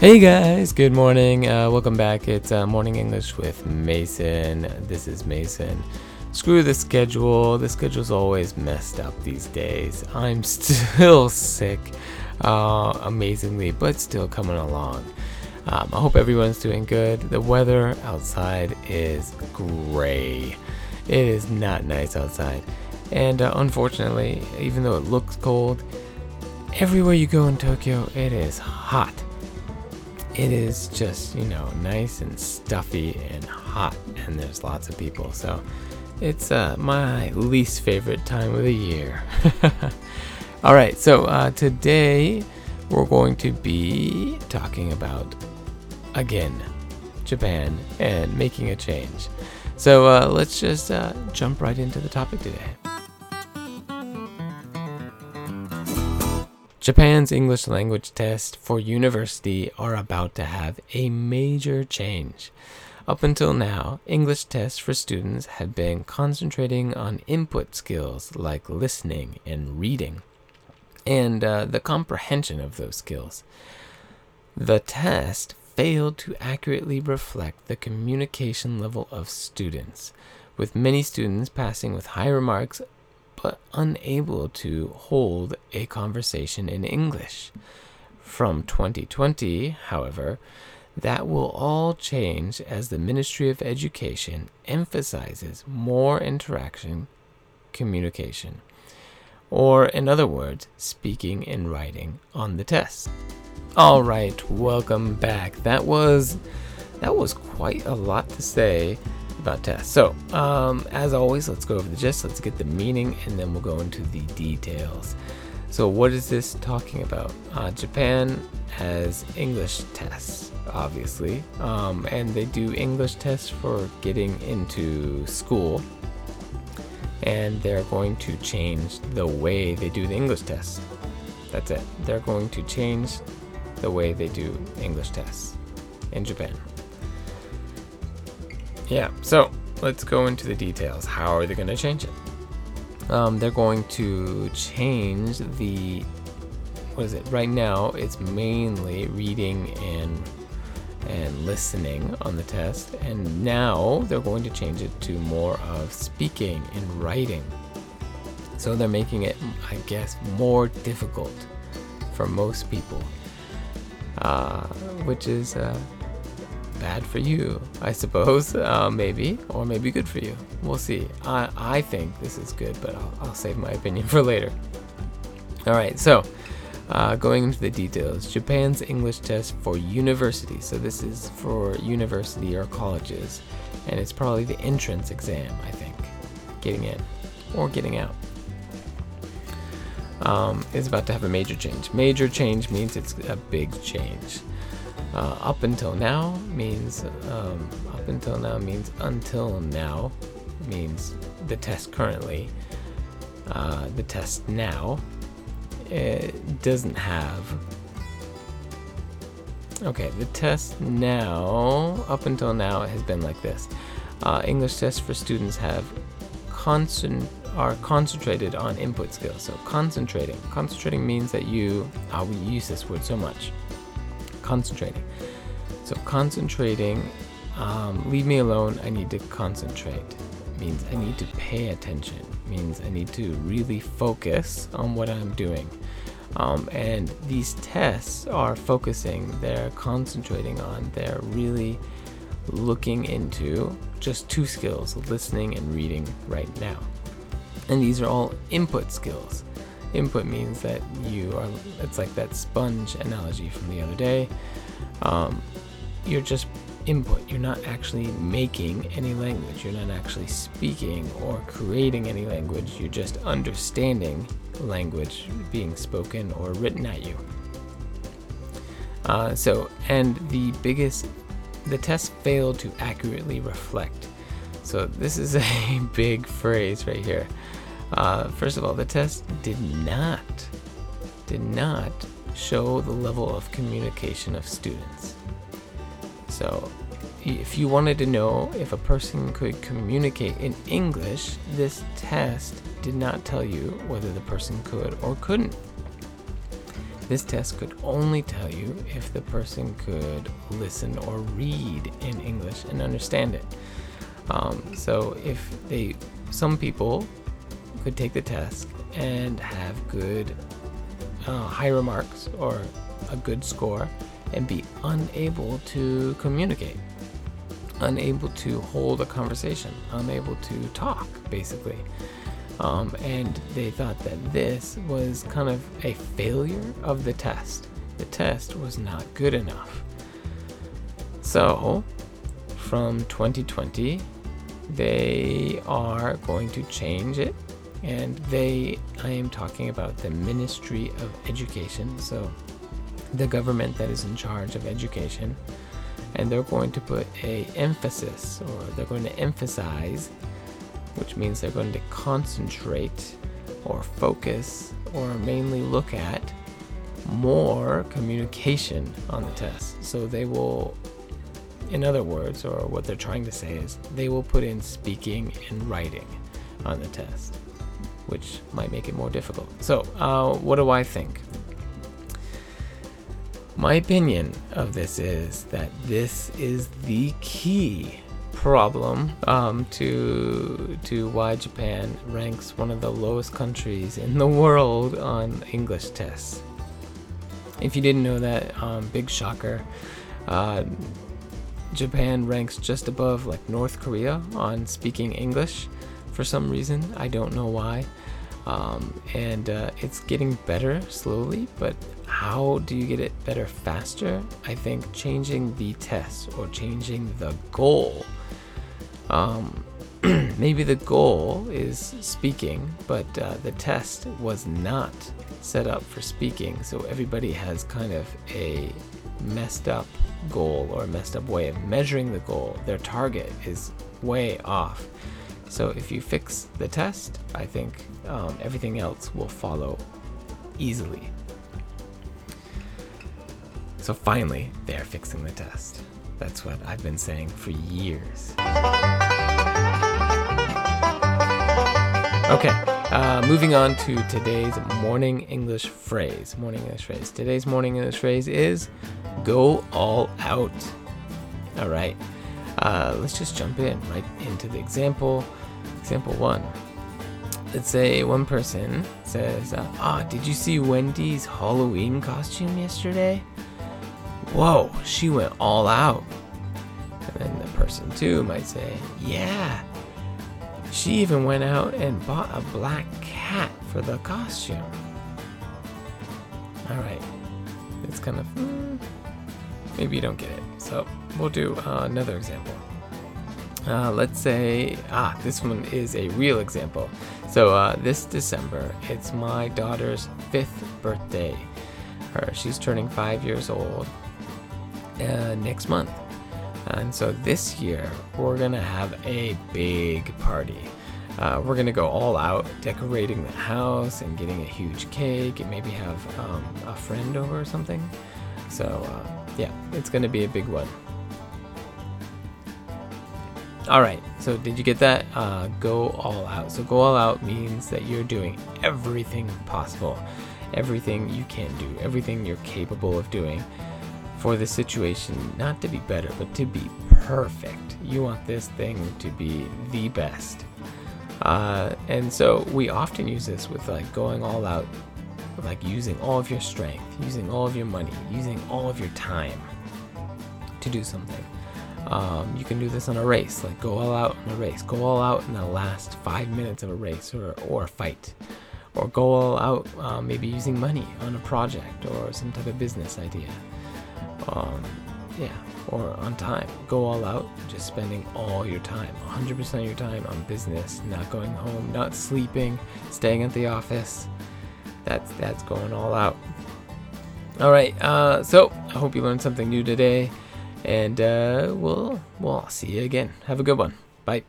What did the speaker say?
Hey guys, good morning. Uh, welcome back. It's uh, Morning English with Mason. This is Mason. Screw the schedule. The schedule's always messed up these days. I'm still sick, uh, amazingly, but still coming along. Um, I hope everyone's doing good. The weather outside is gray. It is not nice outside. And uh, unfortunately, even though it looks cold, everywhere you go in Tokyo, it is hot it is just, you know, nice and stuffy and hot, and there's lots of people. So it's uh, my least favorite time of the year. All right, so uh, today we're going to be talking about, again, Japan and making a change. So uh, let's just uh, jump right into the topic today. Japan's English language test for university are about to have a major change. Up until now, English tests for students had been concentrating on input skills like listening and reading, and uh, the comprehension of those skills. The test failed to accurately reflect the communication level of students, with many students passing with higher marks but unable to hold a conversation in English. From 2020, however, that will all change as the Ministry of Education emphasizes more interaction communication, or in other words, speaking and writing on the test. All right, welcome back. That was that was quite a lot to say about tests. So, um, as always, let's go over the gist, let's get the meaning, and then we'll go into the details. So, what is this talking about? Uh, Japan has English tests, obviously, um, and they do English tests for getting into school, and they're going to change the way they do the English tests. That's it. They're going to change the way they do English tests in Japan. Yeah, so let's go into the details. How are they going to change it? Um, they're going to change the what is it? Right now, it's mainly reading and and listening on the test, and now they're going to change it to more of speaking and writing. So they're making it, I guess, more difficult for most people, uh, which is uh, bad for you, I suppose. Uh, maybe, or maybe good for you. We'll see. I, I think this is good, but I'll, I'll save my opinion for later. All right, so uh, going into the details Japan's English test for university. So, this is for university or colleges, and it's probably the entrance exam, I think, getting in or getting out. Um, is about to have a major change. Major change means it's a big change. Uh, up until now means um, up until now means until now means the test currently. Uh, the test now it doesn't have. Okay, the test now up until now it has been like this. Uh, English tests for students have constant are concentrated on input skills. So concentrating, concentrating means that you. Oh, we use this word so much concentrating. So concentrating, um, leave me alone. I need to concentrate. Means I need to pay attention. Means I need to really focus on what I'm doing. Um, and these tests are focusing. They're concentrating on. They're really looking into just two skills: listening and reading right now. And these are all input skills. Input means that you are, it's like that sponge analogy from the other day. Um, you're just input. You're not actually making any language. You're not actually speaking or creating any language. You're just understanding language being spoken or written at you. Uh, so, and the biggest, the test failed to accurately reflect. So, this is a big phrase right here. Uh, first of all, the test did not, did not show the level of communication of students. So, if you wanted to know if a person could communicate in English, this test did not tell you whether the person could or couldn't. This test could only tell you if the person could listen or read in English and understand it. Um, so if they, some people could take the test and have good uh, high remarks or a good score and be unable to communicate, unable to hold a conversation, unable to talk, basically. Um, and they thought that this was kind of a failure of the test. The test was not good enough. So, from 2020, they are going to change it. And they, I am talking about the Ministry of Education. So, the government that is in charge of education. And they're going to put a emphasis, or they're going to emphasize which means they're going to concentrate or focus or mainly look at more communication on the test. So they will, in other words, or what they're trying to say is, they will put in speaking and writing on the test, which might make it more difficult. So, uh, what do I think? My opinion of this is that this is the key problem um, to to why Japan ranks one of the lowest countries in the world on English tests. If you didn't know that, um, big shocker. Uh, Japan ranks just above like North Korea on speaking English for some reason. I don't know why. Um, and uh, it's getting better slowly, but how do you get it better faster? I think changing the test or changing the goal um, maybe the goal is speaking, but uh, the test was not set up for speaking, so everybody has kind of a messed up goal or a messed up way of measuring the goal. Their target is way off. So if you fix the test, I think um, everything else will follow easily. So finally, they're fixing the test. That's what I've been saying for years. Okay, uh, moving on to today's morning English phrase. Morning English phrase. Today's morning English phrase is go all out. All right, uh, let's just jump in right into the example. Example one. Let's say one person says, uh, Ah, did you see Wendy's Halloween costume yesterday? Whoa, she went all out. And then the person two might say, Yeah, she even went out and bought a black cat for the costume. Alright, it's kind of. Maybe you don't get it. So we'll do uh, another example. Uh, let's say, ah, this one is a real example. So uh, this December, it's my daughter's fifth birthday. Her, she's turning five years old uh, next month. And so this year, we're to have a big party. Uh, we're to go all out decorating the house and getting a huge cake and maybe have um, a friend over or something. So, uh, yeah, it's going to be a big one. All right, so did you get that? Uh, go all out. So, go all out means that you're doing everything possible, everything you can do, everything you're capable of doing for the situation not to be better, but to be perfect. You want this thing to be the best. Uh, and so we often use this with like going all out, like using all of your strength, using all of your money, using all of your time to do something. Um, you can do this on a race, like go all out in a race, go all out in the last five minutes of a race or, or a fight, or go all out uh, maybe using money on a project or some type of business idea um, yeah, or on time. Go all out, just spending all your time, 100% of your time on business, not going home, not sleeping, staying at the office. That's that's going all out. All right, uh, so I hope you learned something new today, and uh, we'll we'll see you again. Have a good one. Bye.